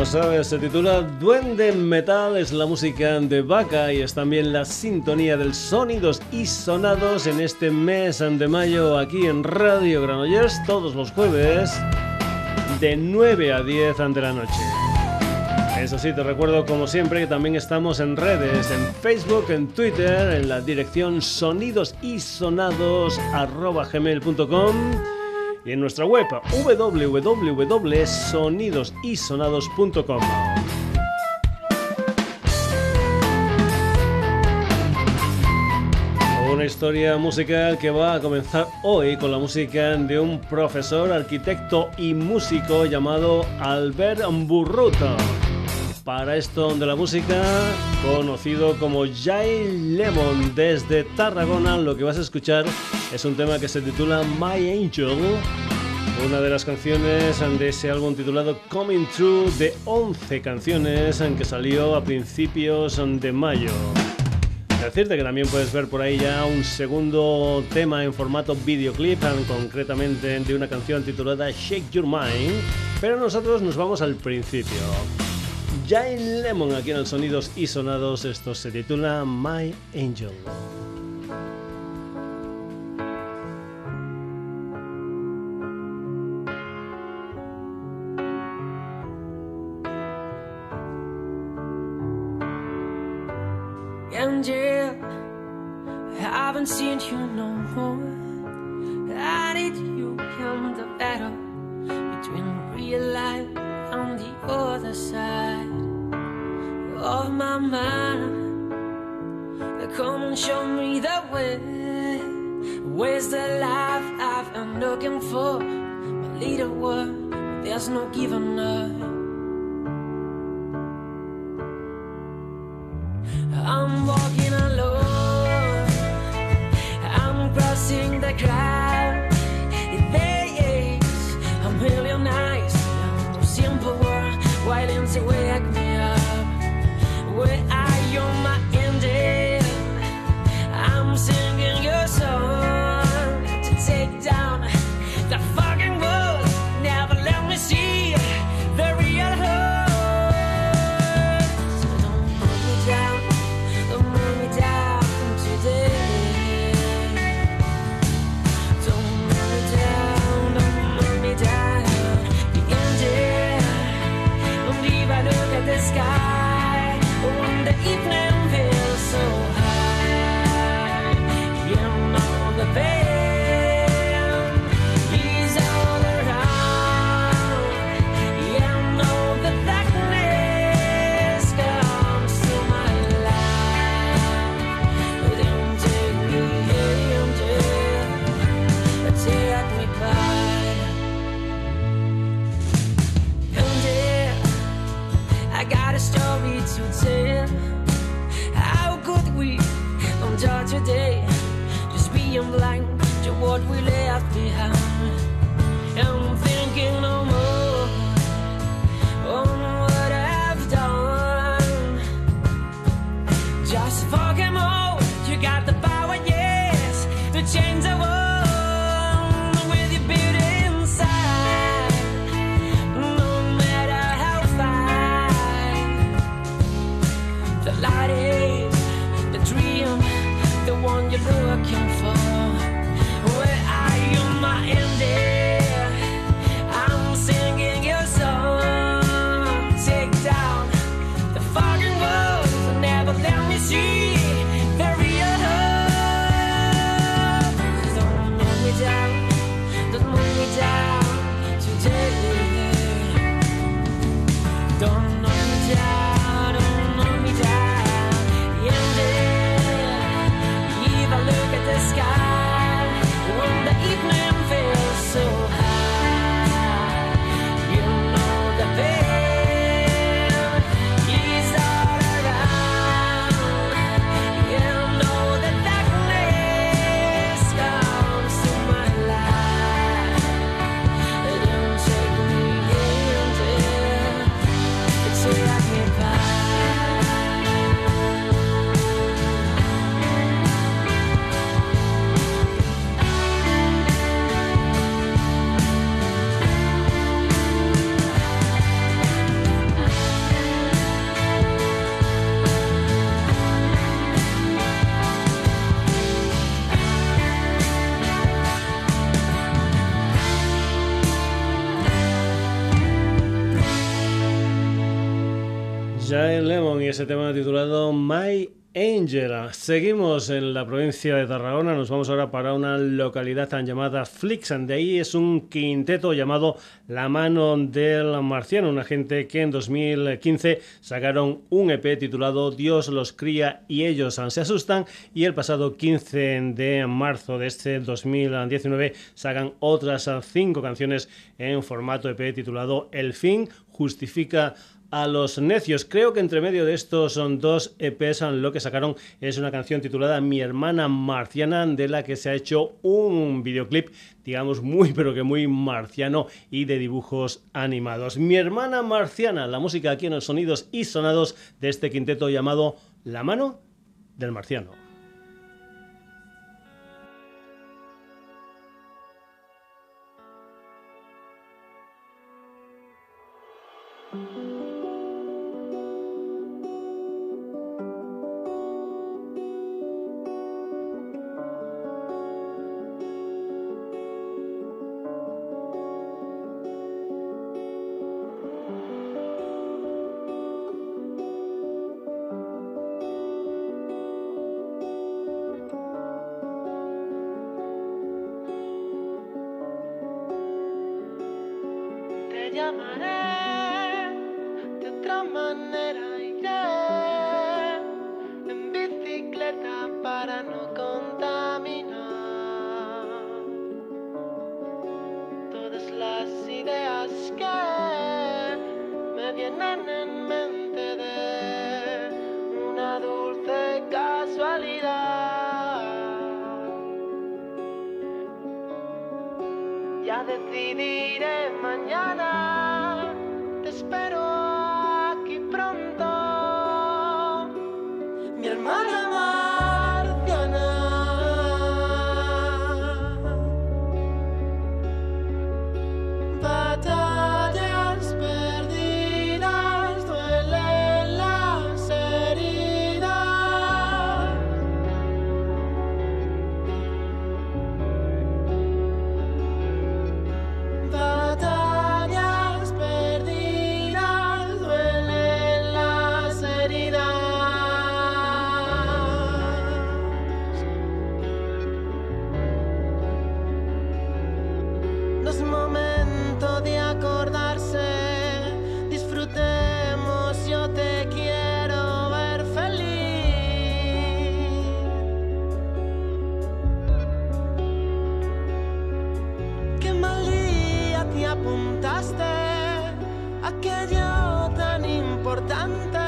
Lo sabes, se titula Duende Metal, es la música de Vaca y es también la sintonía del sonidos y sonados en este mes de mayo aquí en Radio Granollers todos los jueves de 9 a 10 de la noche. Eso sí, te recuerdo como siempre que también estamos en redes, en Facebook, en Twitter, en la dirección sonidosisonados.gmail.com y en nuestra web www.sonidosisonados.com. Una historia musical que va a comenzar hoy con la música de un profesor, arquitecto y músico llamado Albert Burruto. Para esto de la música, conocido como Jay Lemon desde Tarragona, lo que vas a escuchar es un tema que se titula My Angel, una de las canciones de ese álbum titulado Coming True de 11 canciones en que salió a principios de mayo. Decirte que también puedes ver por ahí ya un segundo tema en formato videoclip, concretamente de una canción titulada Shake Your Mind, pero nosotros nos vamos al principio. Jane Lemon aquí en el Sonidos y Sonados, esto se titula My Angel. Angel, haven't seen you no more. I need you in the battle between real life and the other side of my mind. Come and show me the way. Where's the life I've been looking for? My little world, there's no giving up. Ese tema titulado My Angel. Seguimos en la provincia de Tarragona, nos vamos ahora para una localidad tan llamada Flix, de ahí es un quinteto llamado La Mano del Marciano, una gente que en 2015 sacaron un EP titulado Dios los cría y ellos se asustan y el pasado 15 de marzo de este 2019 sacan otras cinco canciones en formato EP titulado El fin justifica a los necios. Creo que entre medio de estos son dos EPs lo que sacaron es una canción titulada Mi hermana marciana de la que se ha hecho un videoclip digamos muy pero que muy marciano y de dibujos animados. Mi hermana marciana, la música aquí en los sonidos y sonados de este quinteto llamado La mano del marciano. aquello tan importante.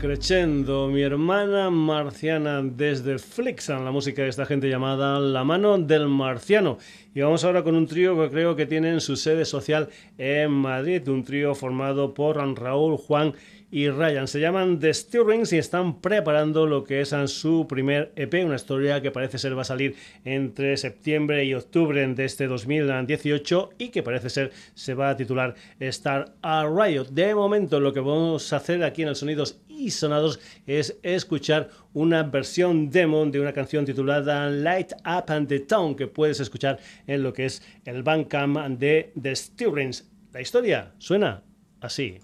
Increchendo. Mi hermana marciana desde Flixan, la música de esta gente llamada La mano del marciano. Y vamos ahora con un trío que creo que tienen su sede social en Madrid, un trío formado por Raúl, Juan Ryan. Se llaman The Stirrings y están preparando lo que es su primer EP, una historia que parece ser va a salir entre septiembre y octubre de este 2018 y que parece ser se va a titular Star a Riot. De momento lo que vamos a hacer aquí en el Sonidos y Sonados es escuchar una versión demo de una canción titulada Light Up and the Town que puedes escuchar en lo que es el Bandcamp de The Stirrings. La historia suena así.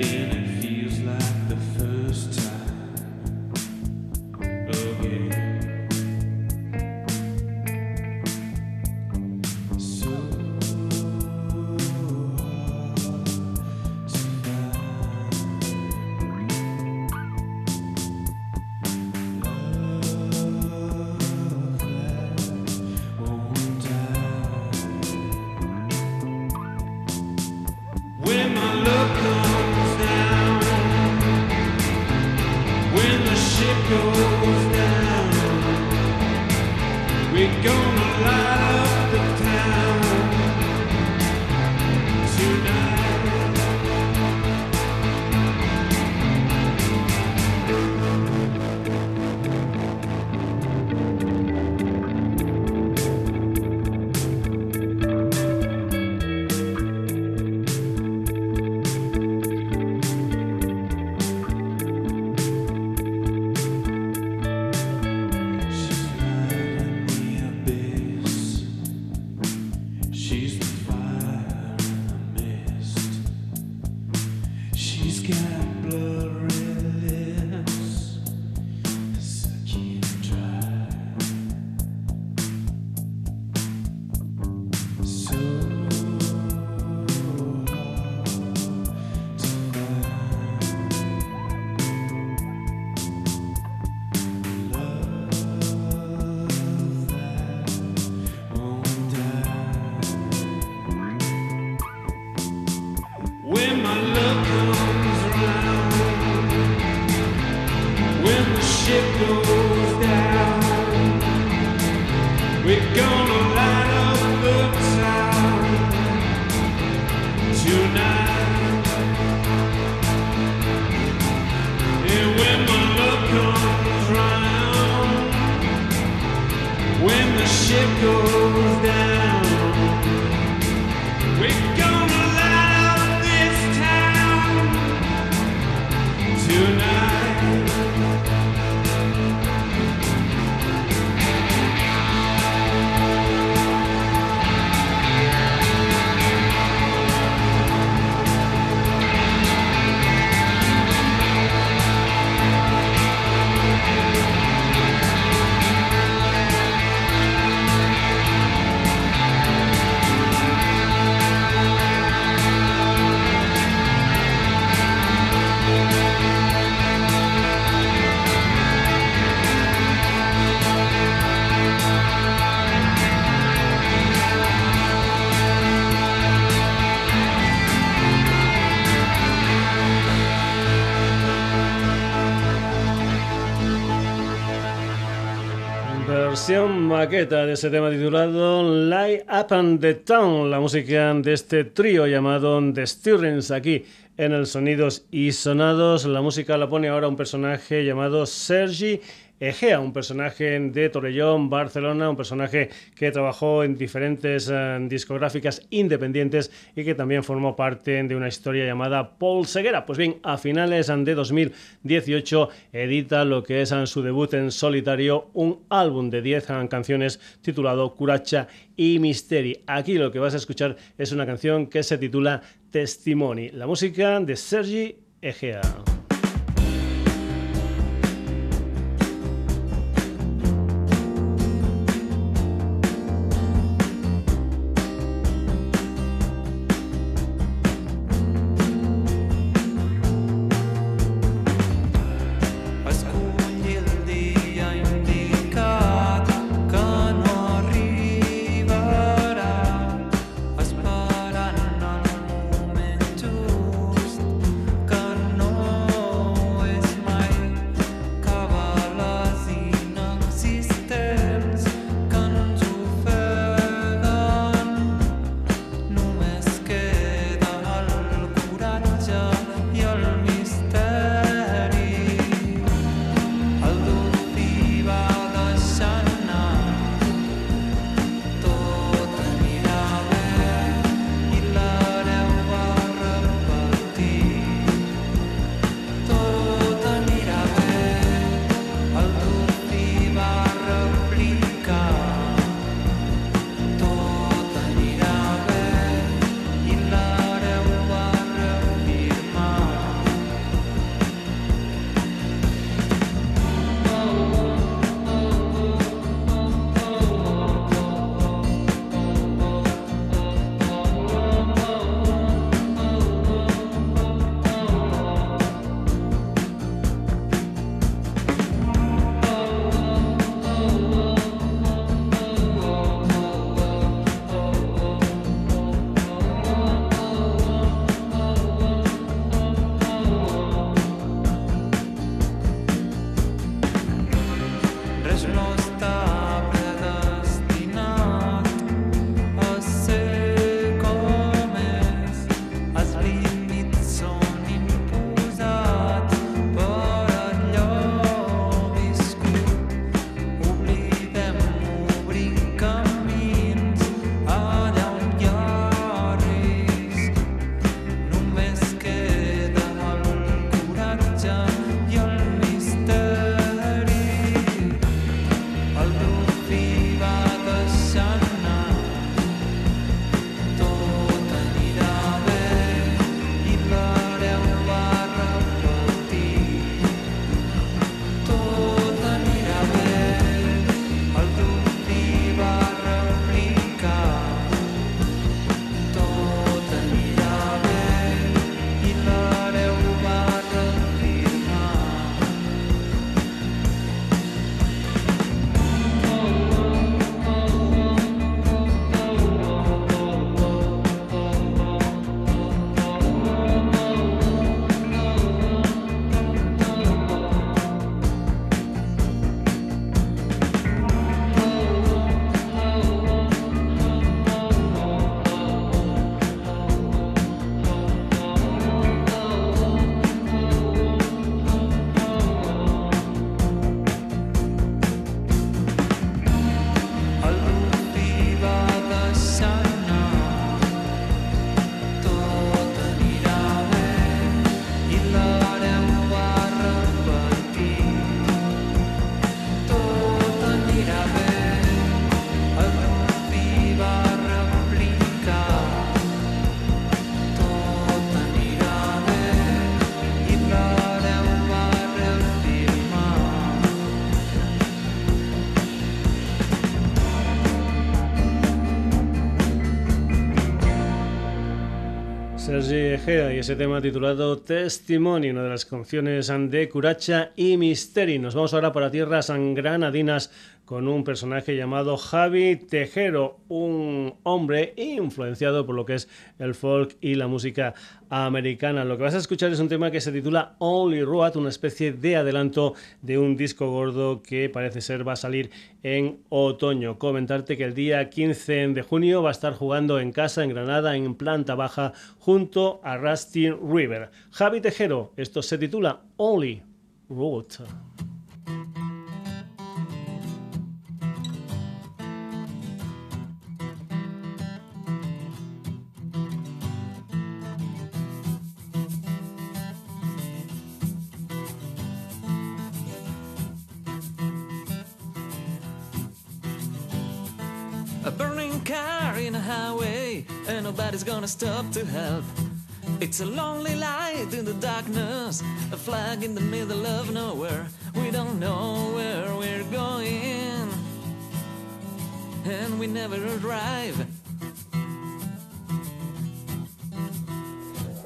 in maqueta de ese tema titulado Light Up and the Town, la música de este trío llamado The Stirrings aquí en el Sonidos y Sonados. La música la pone ahora un personaje llamado Sergi Egea, un personaje de Torrellón, Barcelona, un personaje que trabajó en diferentes eh, discográficas independientes y que también formó parte de una historia llamada Paul Seguera. Pues bien, a finales de 2018 edita lo que es su debut en solitario, un álbum de 10 canciones titulado Curacha y Misteri. Aquí lo que vas a escuchar es una canción que se titula Testimony, la música de Sergi Egea. Y ese tema titulado Testimony, una de las canciones de Curacha y Misteri. Nos vamos ahora para tierras granadinas con un personaje llamado Javi Tejero, un hombre influenciado por lo que es el folk y la música americana. Lo que vas a escuchar es un tema que se titula Only Road, una especie de adelanto de un disco gordo que parece ser va a salir en otoño. Comentarte que el día 15 de junio va a estar jugando en casa en Granada en planta baja junto a Rusty River. Javi Tejero, esto se titula Only Road. Car in a highway, and nobody's gonna stop to help. It's a lonely light in the darkness, a flag in the middle of nowhere. We don't know where we're going, and we never arrive.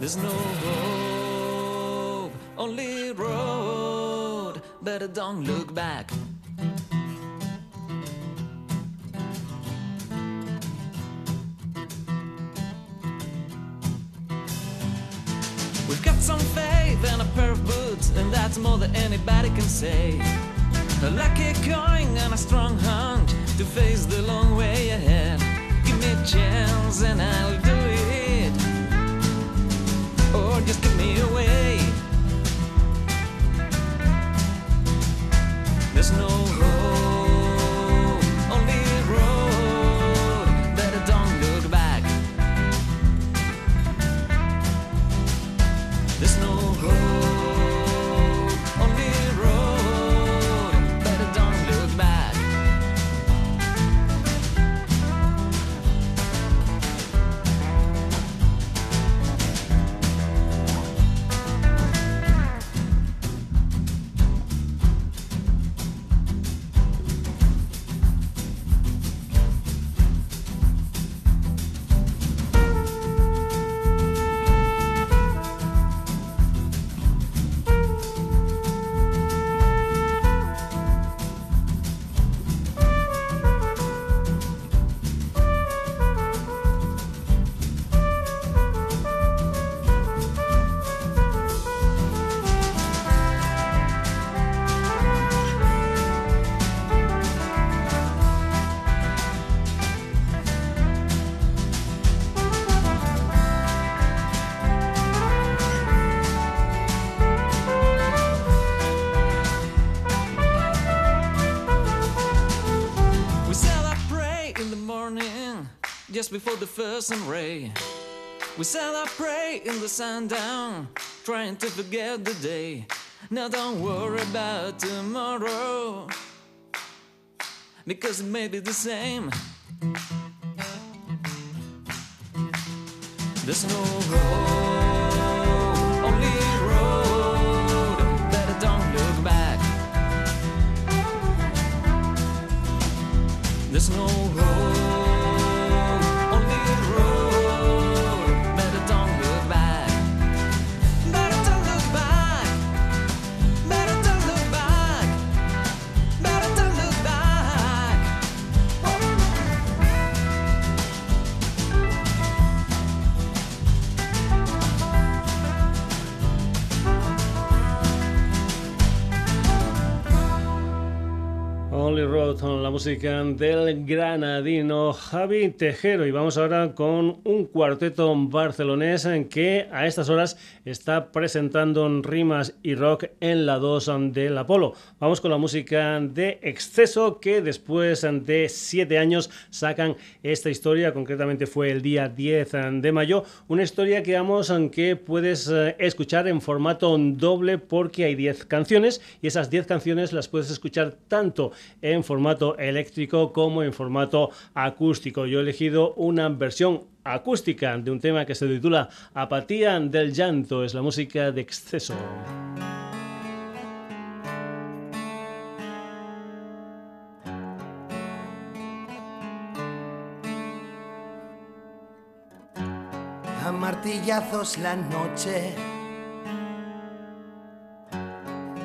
There's no hope, only road. Better don't look back. That's more than anybody can say. A lucky coin and a strong hunt to face the long way ahead. Give me a chance and I'll do it. Or just give me away. There's no before the first sun ray. We said our pray in the sundown, trying to forget the day. Now don't worry about tomorrow, because it may be the same. There's no road, only road. Better don't look back. There's no Road la música del granadino Javi Tejero. Y vamos ahora con un cuarteto barcelonés en que a estas horas está presentando rimas y rock en la 2 del Apolo. Vamos con la música de Exceso que después de siete años sacan esta historia, concretamente fue el día 10 de mayo, una historia que vamos que puedes eh, escuchar en formato doble porque hay 10 canciones y esas 10 canciones las puedes escuchar tanto en formato eléctrico como en formato acústico. Yo he elegido una versión acústica de un tema que se titula Apatía del llanto, es la música de exceso. a martillazos la noche,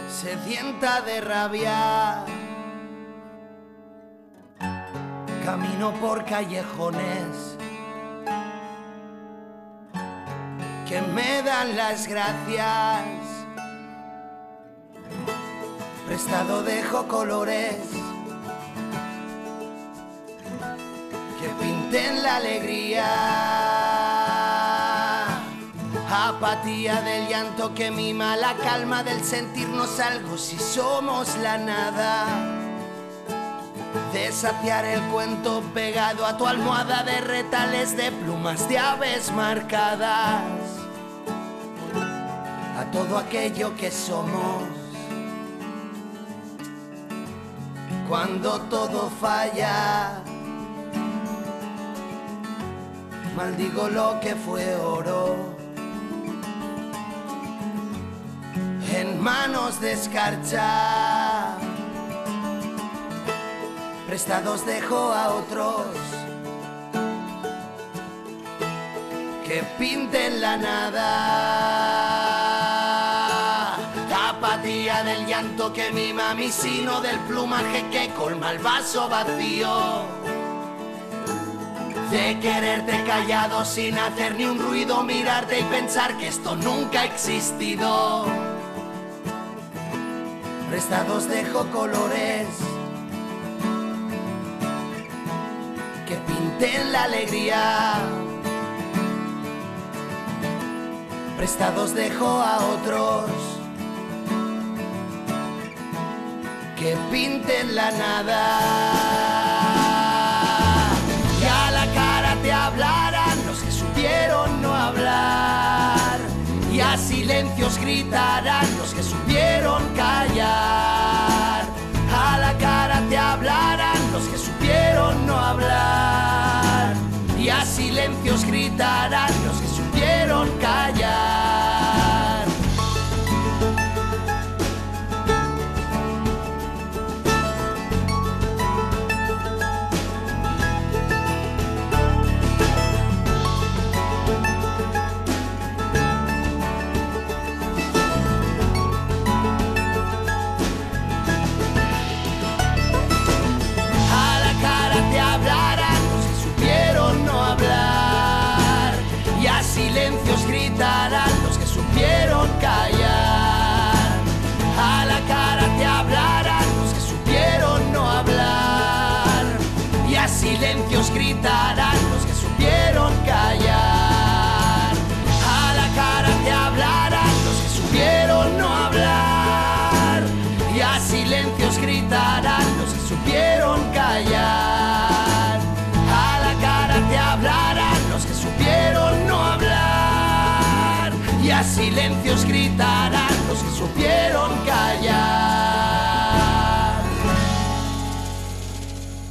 sedienta de rabia. Camino por callejones que me dan las gracias. Prestado dejo colores que pinten la alegría. Apatía del llanto que mima la calma del sentirnos algo si somos la nada. Desafiar el cuento pegado a tu almohada de retales de plumas de aves marcadas. A todo aquello que somos. Cuando todo falla maldigo lo que fue oro. En manos de escarcha, prestados dejo a otros que pinten la nada. Apatía del llanto que mima mi sino, del plumaje que colma el vaso vacío de quererte callado sin hacer ni un ruido, mirarte y pensar que esto nunca ha existido. Prestados dejo colores pinten la alegría. Prestados dejo a otros que pinten la nada. hablarán los que supieron no hablar. Y a silencios gritarán los que supieron callar. Silencios gritarán silencios gritarán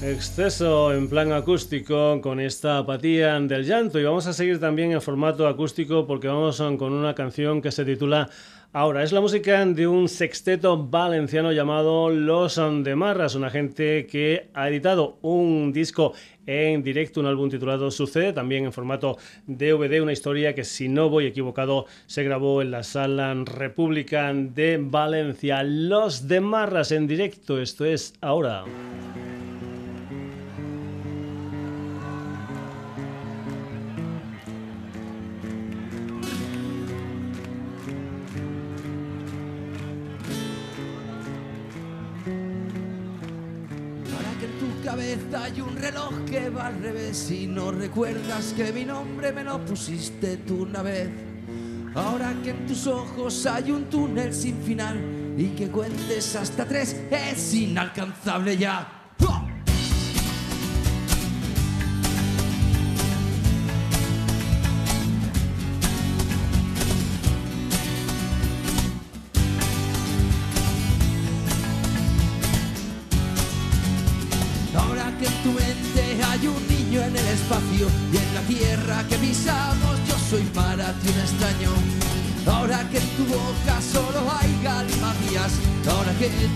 Exceso en plan acústico con esta apatía del llanto y vamos a seguir también en formato acústico porque vamos con una canción que se titula Ahora, es la música de un sexteto valenciano llamado Los Andemarras, una gente que ha editado un disco en directo, un álbum titulado Sucede, también en formato DVD, una historia que si no voy equivocado se grabó en la sala República de Valencia. Los Demarras en directo, esto es ahora. Hay un reloj que va al revés y no recuerdas que mi nombre me lo pusiste tú una vez. Ahora que en tus ojos hay un túnel sin final y que cuentes hasta tres es inalcanzable ya.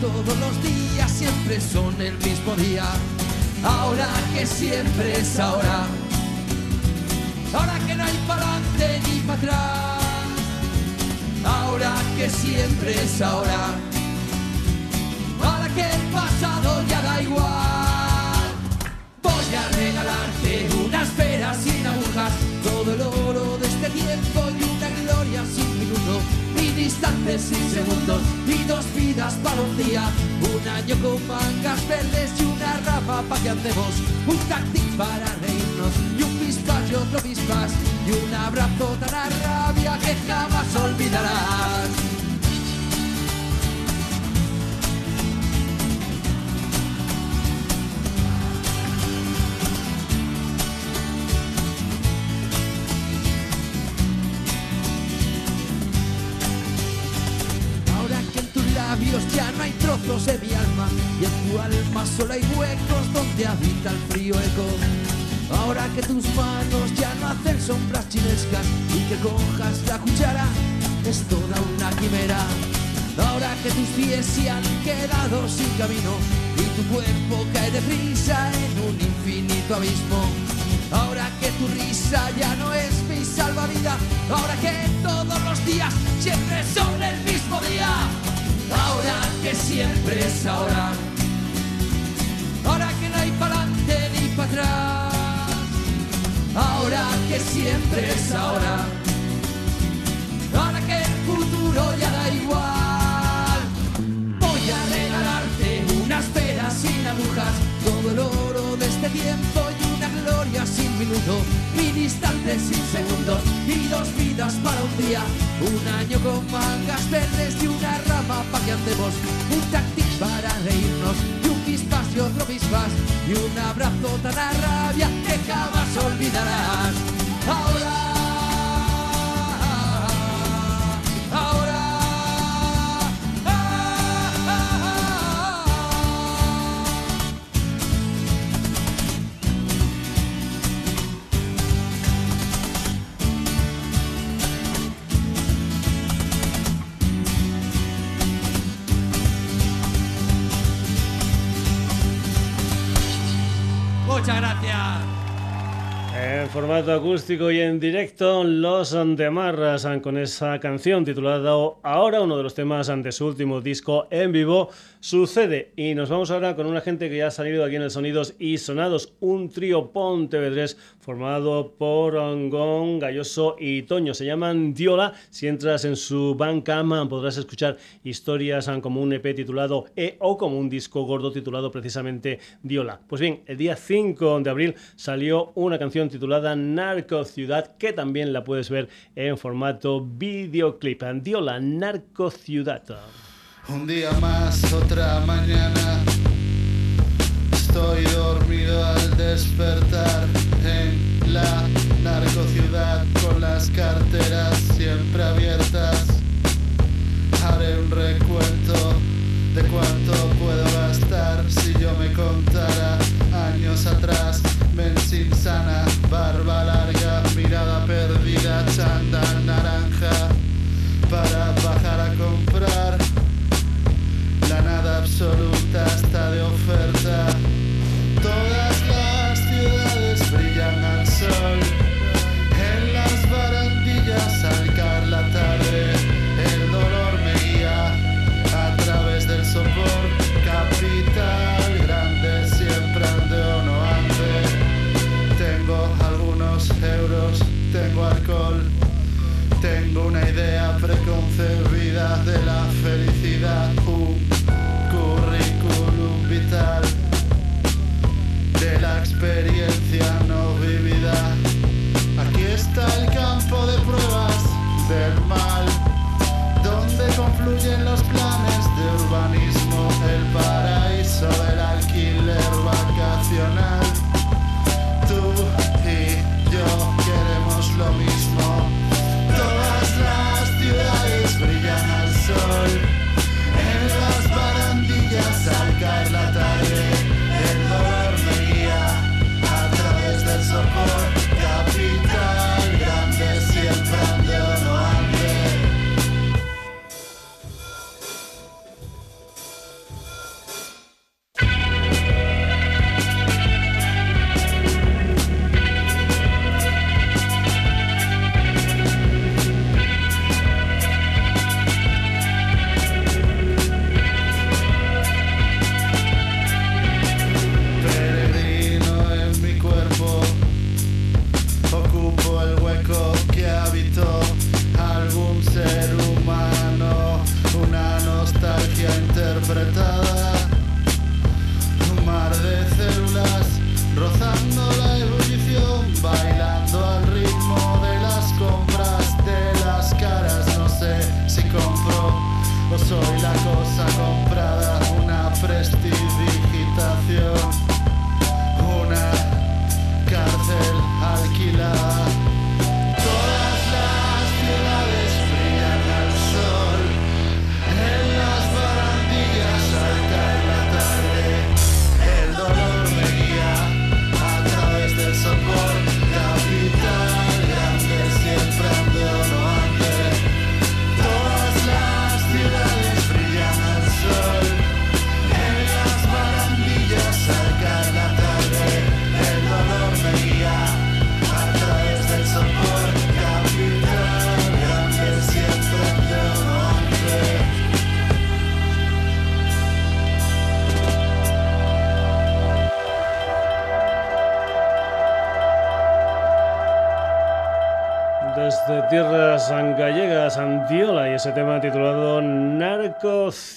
Todos los días siempre son el mismo día, ahora que siempre es ahora, ahora que no hay para adelante ni para atrás, ahora que siempre es ahora, instantes sin segundos, y dos vidas para un día, un año con mangas verdes y una rama para que andemos, un táctil para reírnos, y un pispas y otro pispas, y un abrazo tan a rabia que jamás olvidarás. Solo hay huecos donde habita el frío eco. Ahora que tus manos ya no hacen sombras chinescas y que cojas la cuchara es toda una quimera. Ahora que tus pies se han quedado sin camino y tu cuerpo cae deprisa en un infinito abismo. Ahora que tu risa ya no es mi salvavidas, ahora que todos los días siempre son el mismo día. Ahora que siempre es. Ahora Ahora que siempre es ahora. Ahora que el futuro ya da igual. Voy a regalarte unas peras sin agujas, todo el oro de este tiempo y una gloria sin minuto, mil instantes sin segundos y dos vidas para un día. Un año con mangas verdes y una rama para que andemos, un táctil para reírnos y un pispas y otro pispas y un abrazo tan a rabia que jamás olvidarás. Ahora. Formato acústico y en directo, los Antemarras con esa canción titulada Ahora, uno de los temas de su último disco en vivo, sucede. Y nos vamos ahora con una gente que ya ha salido aquí en el Sonidos y Sonados, un trío Pontevedrés formado por Gon, Galloso y Toño. Se llaman Diola. Si entras en su Bandcamp podrás escuchar historias como un EP titulado E o como un disco gordo titulado precisamente Diola. Pues bien, el día 5 de abril salió una canción titulada Narco Ciudad que también la puedes ver en formato videoclip. Diola, Narco Ciudad. Un día más, otra mañana. Estoy dormido al despertar en la narcociudad con las carteras siempre abiertas. Haré un recuento de cuánto puedo gastar si yo me contara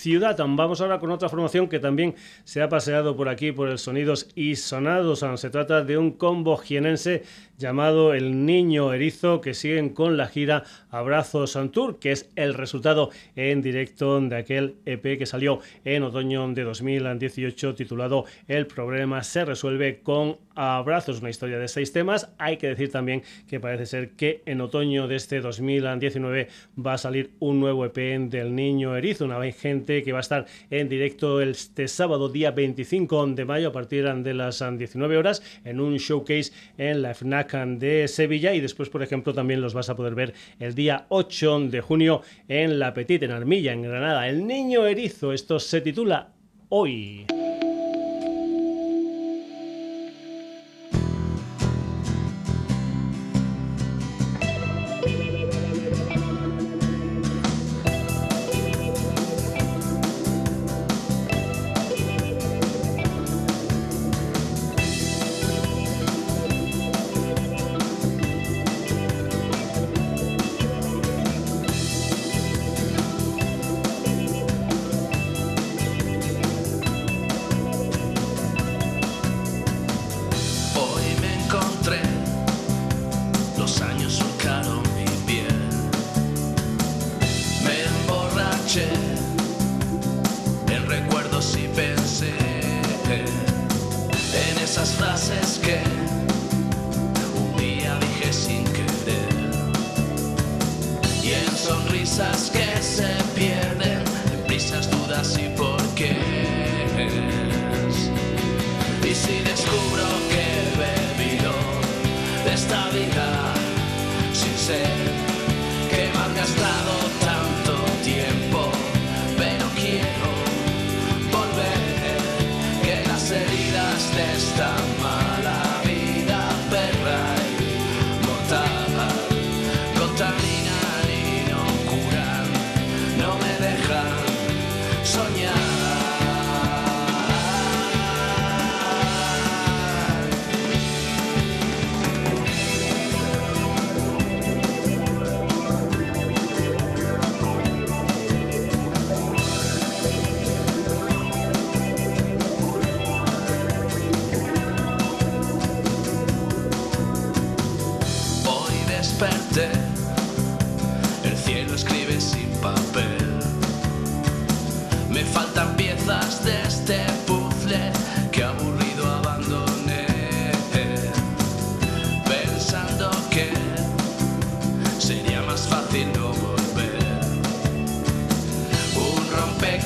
Ciudad. Vamos ahora con otra formación que también se ha paseado por aquí por el Sonidos y Sonados. Se trata de un combo jienense llamado El Niño Erizo, que siguen con la gira Abrazos Tour, que es el resultado en directo de aquel EP que salió en otoño de 2018 titulado El problema se resuelve con abrazos, una historia de seis temas. Hay que decir también que parece ser que en otoño de este 2019 va a salir un nuevo EP del Niño Erizo, una gente que va a estar en directo este sábado día 25 de mayo a partir de las 19 horas en un showcase en la FNAC de Sevilla y después, por ejemplo, también los vas a poder ver el día 8 de junio en La Petite, en Armilla, en Granada. El niño erizo, esto se titula Hoy.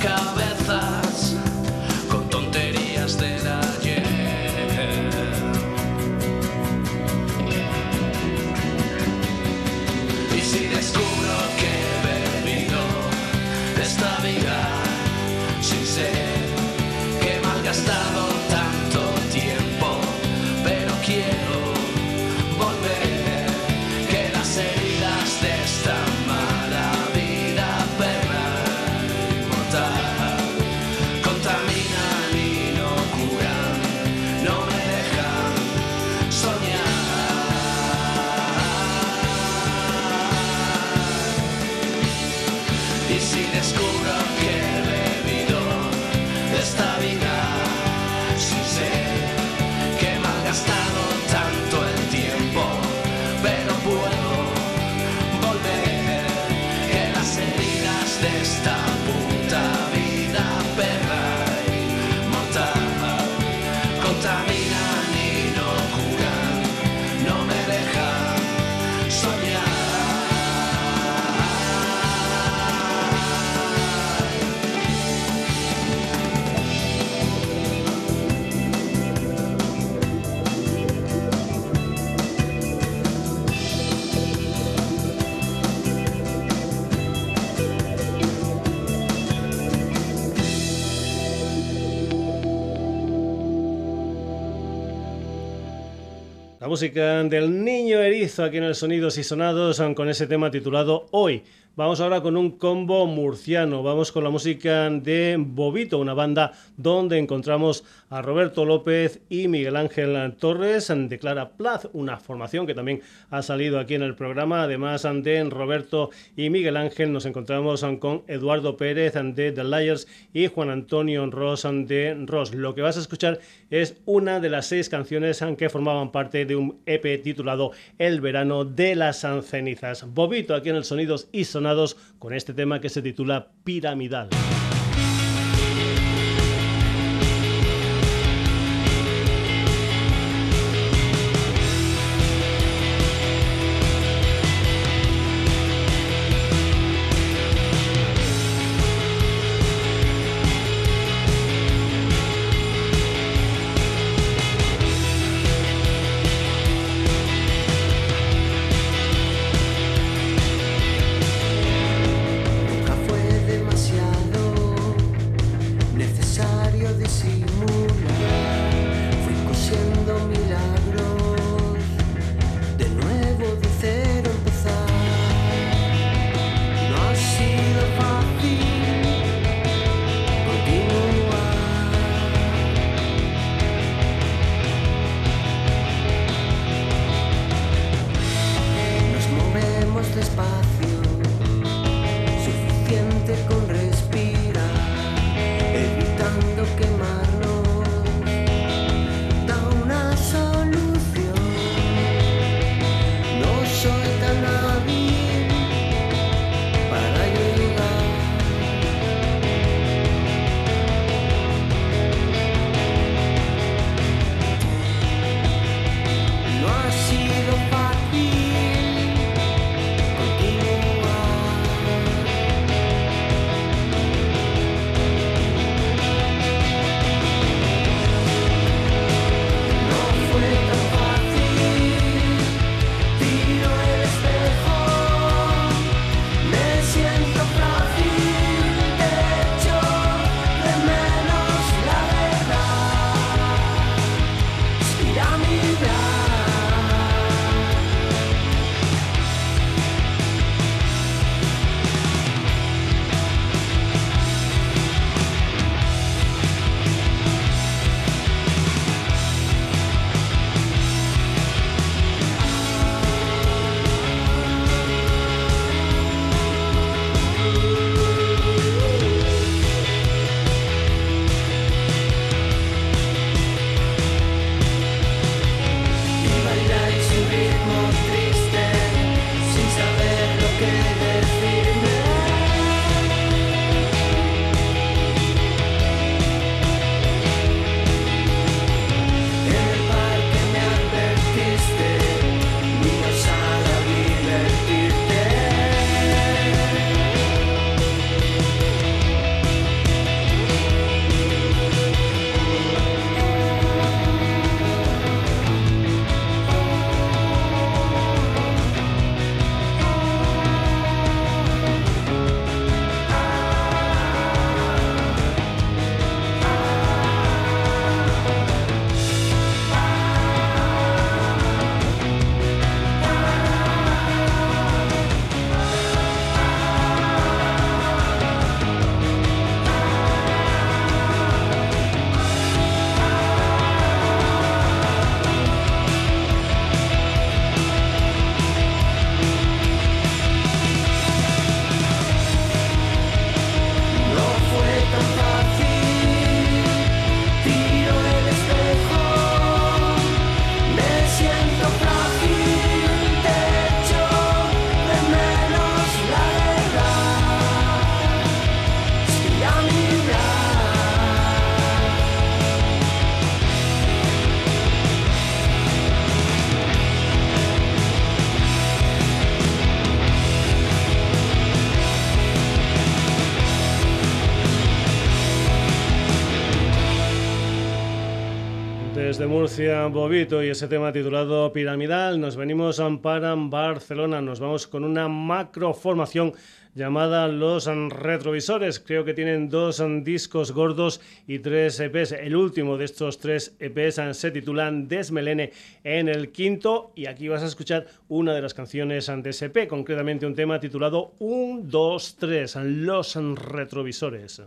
coming. Música del niño erizo aquí en el Sonidos y Sonados con ese tema titulado Hoy. Vamos ahora con un combo murciano. Vamos con la música de Bobito, una banda donde encontramos a Roberto López y Miguel Ángel Torres de Clara Plaz, una formación que también ha salido aquí en el programa. Además de Roberto y Miguel Ángel, nos encontramos con Eduardo Pérez de The Liars y Juan Antonio Ross de Ross. Lo que vas a escuchar es una de las seis canciones que formaban parte de un EP titulado El verano de las cenizas. Bobito aquí en el Sonidos y Sonados con este tema que se titula Piramidal. Bobito y ese tema titulado Piramidal. Nos venimos para Barcelona, nos vamos con una macroformación llamada Los Retrovisores. Creo que tienen dos discos gordos y tres EPs. El último de estos tres EPs se titula Desmelene en el quinto y aquí vas a escuchar una de las canciones de ese EP, concretamente un tema titulado 1, 2, 3, Los Retrovisores.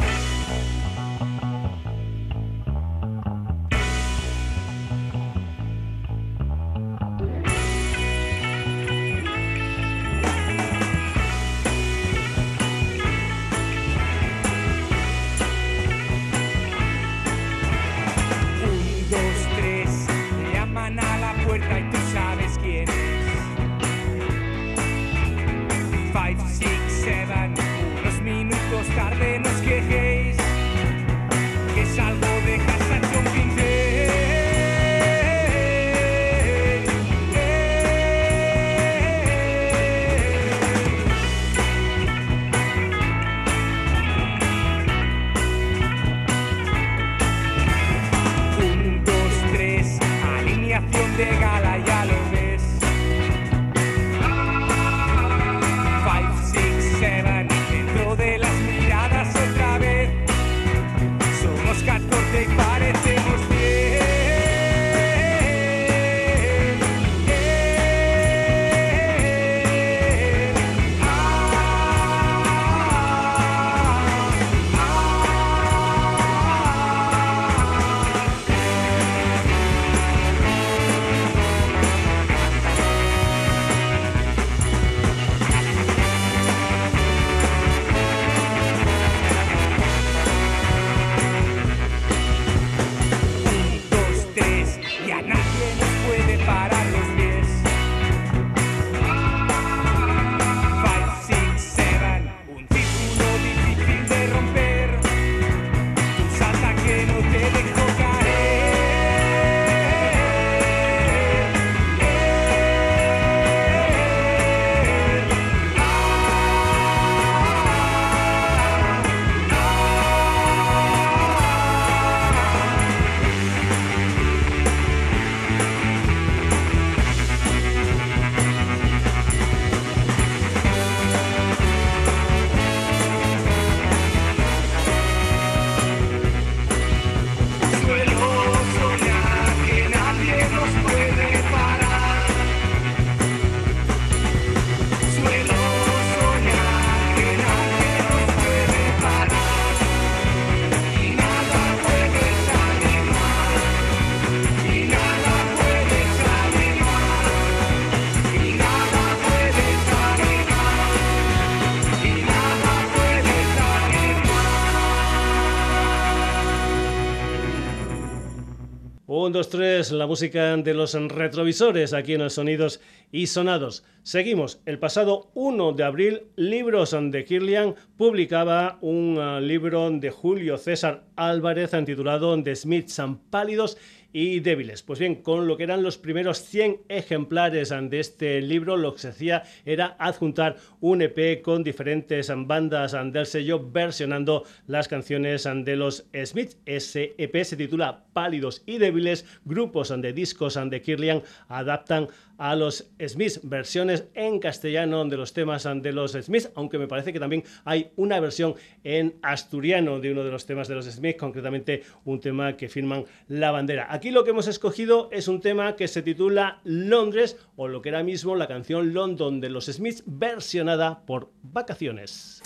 La música de los retrovisores aquí en el Sonidos y Sonados. Seguimos. El pasado 1 de abril, Libros de Kirlian publicaba un ah, libro de Julio César Álvarez titulado The Smiths Pálidos y débiles. Pues bien, con lo que eran los primeros 100 ejemplares de este libro, lo que se hacía era adjuntar un EP con diferentes bandas del sello versionando las canciones de los Smiths. Ese EP se titula Pálidos y débiles, grupos de discos de Kirlian adaptan a los Smiths, versiones en castellano de los temas de los Smiths, aunque me parece que también hay una versión en asturiano de uno de los temas de los Smiths, concretamente un tema que firman la bandera. Aquí lo que hemos escogido es un tema que se titula Londres, o lo que era mismo la canción London de los Smiths, versionada por Vacaciones.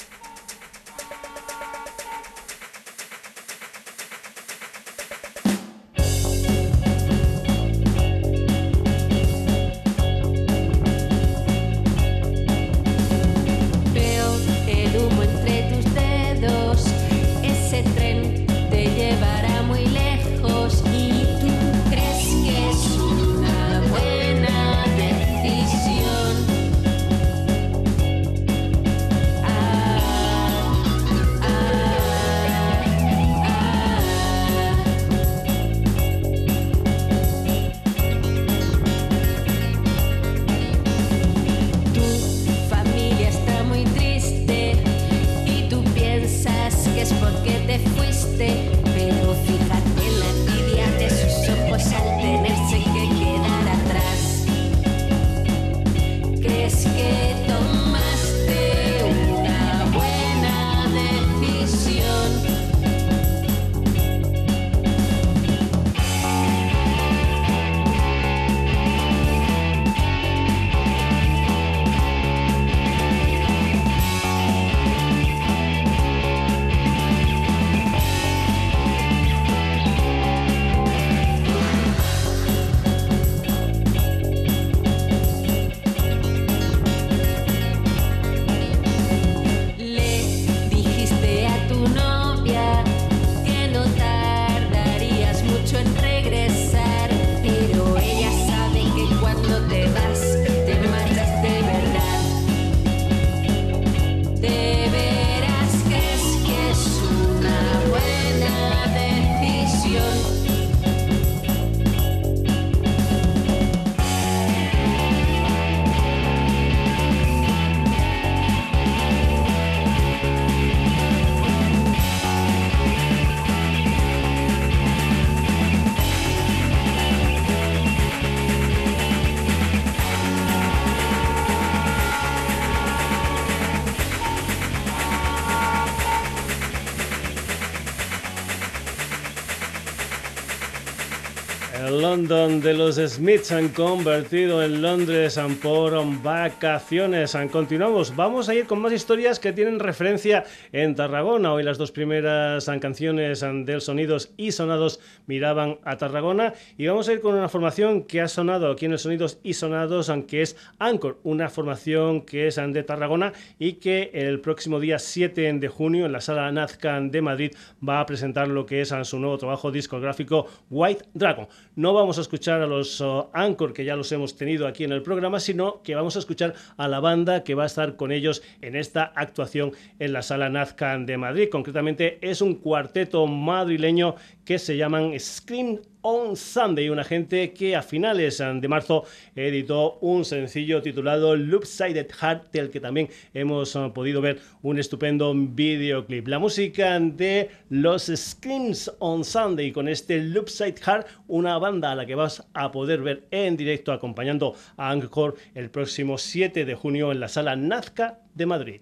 London de los Smiths han convertido en Londres por vacaciones. Continuamos, vamos a ir con más historias que tienen referencia en Tarragona. Hoy las dos primeras canciones del Sonidos y Sonados miraban a Tarragona y vamos a ir con una formación que ha sonado aquí en el Sonidos y Sonados, aunque es Anchor, una formación que es de Tarragona y que el próximo día 7 de junio en la sala Nazcan de Madrid va a presentar lo que es su nuevo trabajo discográfico White Dragon no vamos a escuchar a los uh, Anchor, que ya los hemos tenido aquí en el programa, sino que vamos a escuchar a la banda que va a estar con ellos en esta actuación en la sala Nazcan de Madrid. Concretamente es un cuarteto madrileño que se llaman Scream on Sunday, una gente que a finales de marzo editó un sencillo titulado Loopsided Heart, del que también hemos uh, podido ver un estupendo videoclip. La música de los Screams on Sunday con este Loopside Heart, una banda a la que vas a poder ver en directo acompañando a Angkor el próximo 7 de junio en la sala Nazca de Madrid.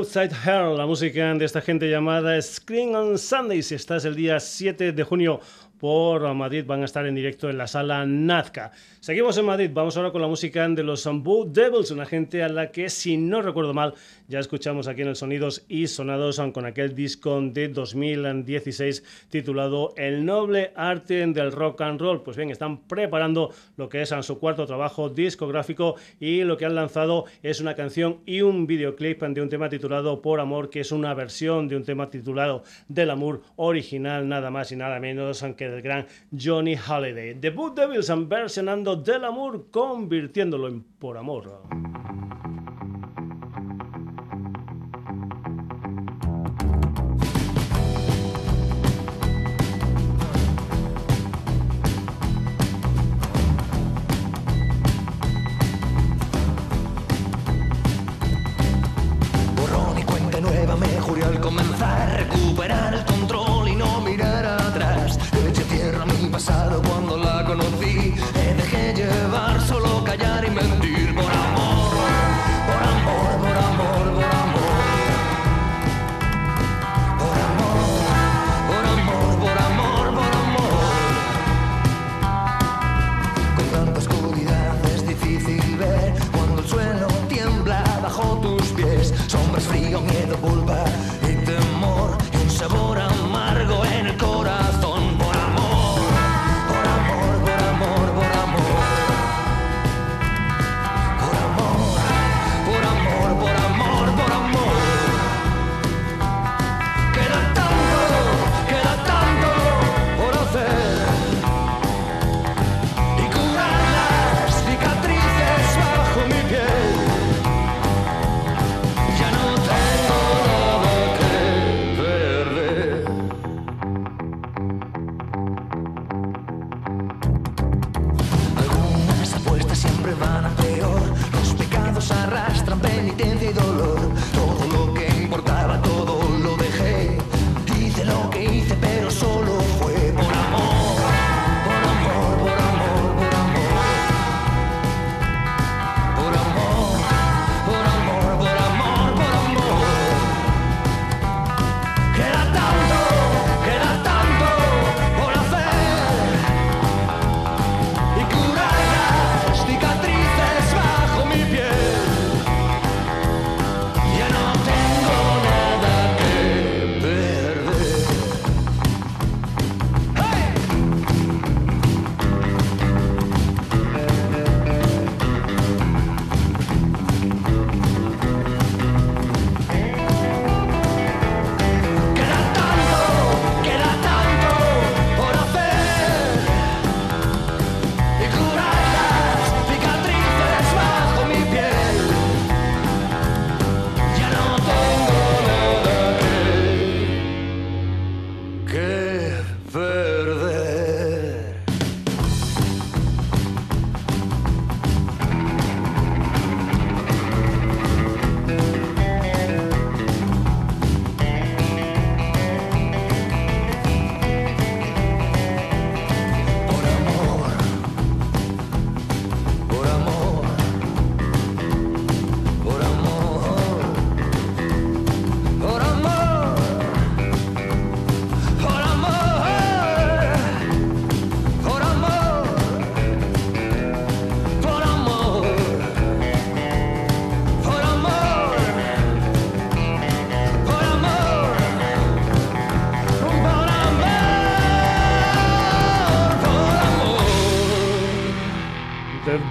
Outside Her, la música de esta gente llamada Screen on Sunday. Si estás el día 7 de junio por Madrid van a estar en directo en la sala Nazca. Seguimos en Madrid, vamos ahora con la música de los Boo Devils, una gente a la que, si no recuerdo mal, ya escuchamos aquí en el Sonidos y Sonados con aquel disco de 2016 titulado El noble arte del rock and roll. Pues bien, están preparando lo que es su cuarto trabajo discográfico y lo que han lanzado es una canción y un videoclip de un tema titulado Por Amor, que es una versión de un tema titulado Del Amor original, nada más y nada menos que del gran Johnny Holiday. The Boot Devils versionando Del Amor, convirtiéndolo en Por Amor. avanzar, recuperar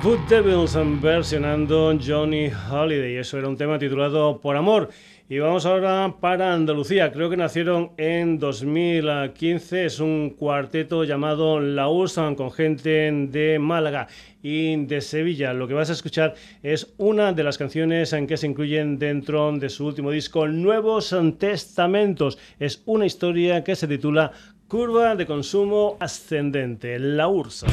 Hood Devils versionando Johnny Holiday. Eso era un tema titulado Por Amor. Y vamos ahora para Andalucía. Creo que nacieron en 2015. Es un cuarteto llamado La Usan con gente de Málaga y de Sevilla. Lo que vas a escuchar es una de las canciones en que se incluyen dentro de su último disco, Nuevos Testamentos. Es una historia que se titula Curva de consumo ascendente, la URSA.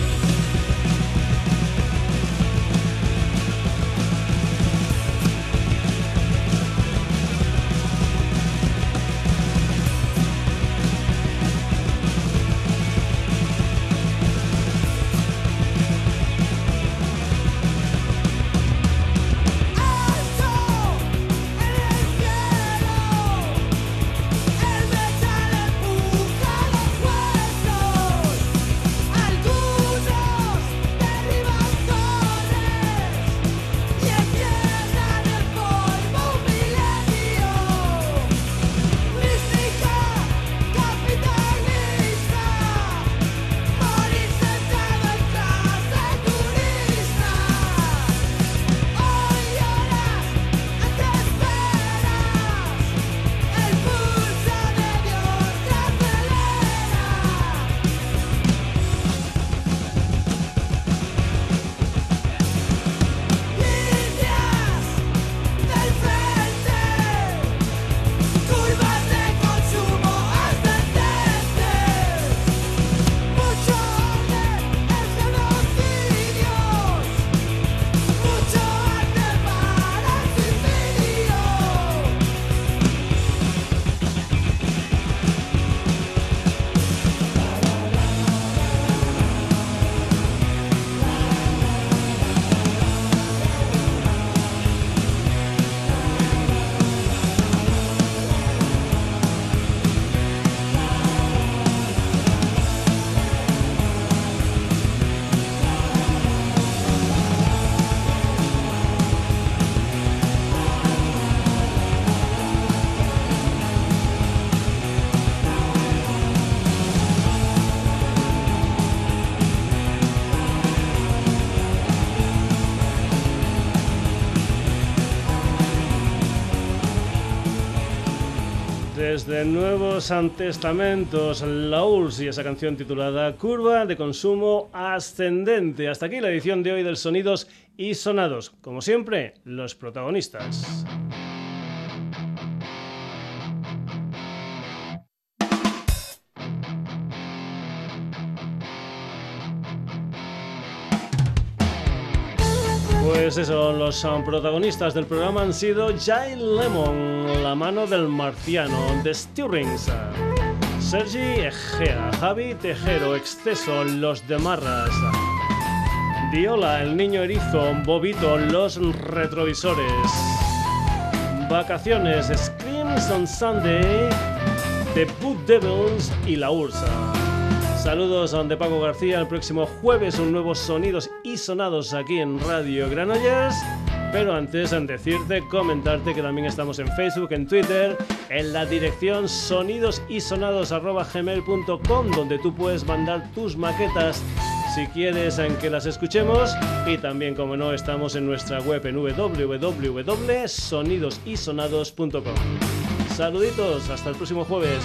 Desde Nuevos Testamentos, la URSS y esa canción titulada Curva de Consumo Ascendente. Hasta aquí la edición de hoy del Sonidos y Sonados. Como siempre, los protagonistas. Pues eso, los protagonistas del programa han sido Jay Lemon, La mano del marciano, The Stirrings, Sergi Egea, Javi Tejero, Exceso, Los de Marras, Diola, El niño erizo, Bobito, Los retrovisores, Vacaciones, Screams on Sunday, The Boot Devils y La Ursa. Saludos de Paco García. El próximo jueves un nuevo Sonidos y Sonados aquí en Radio Granollers. Pero antes en decirte, comentarte que también estamos en Facebook, en Twitter, en la dirección sonidosisonados.gmail.com donde tú puedes mandar tus maquetas si quieres en que las escuchemos y también como no estamos en nuestra web en www.sonidosisonados.com. Saluditos, hasta el próximo jueves.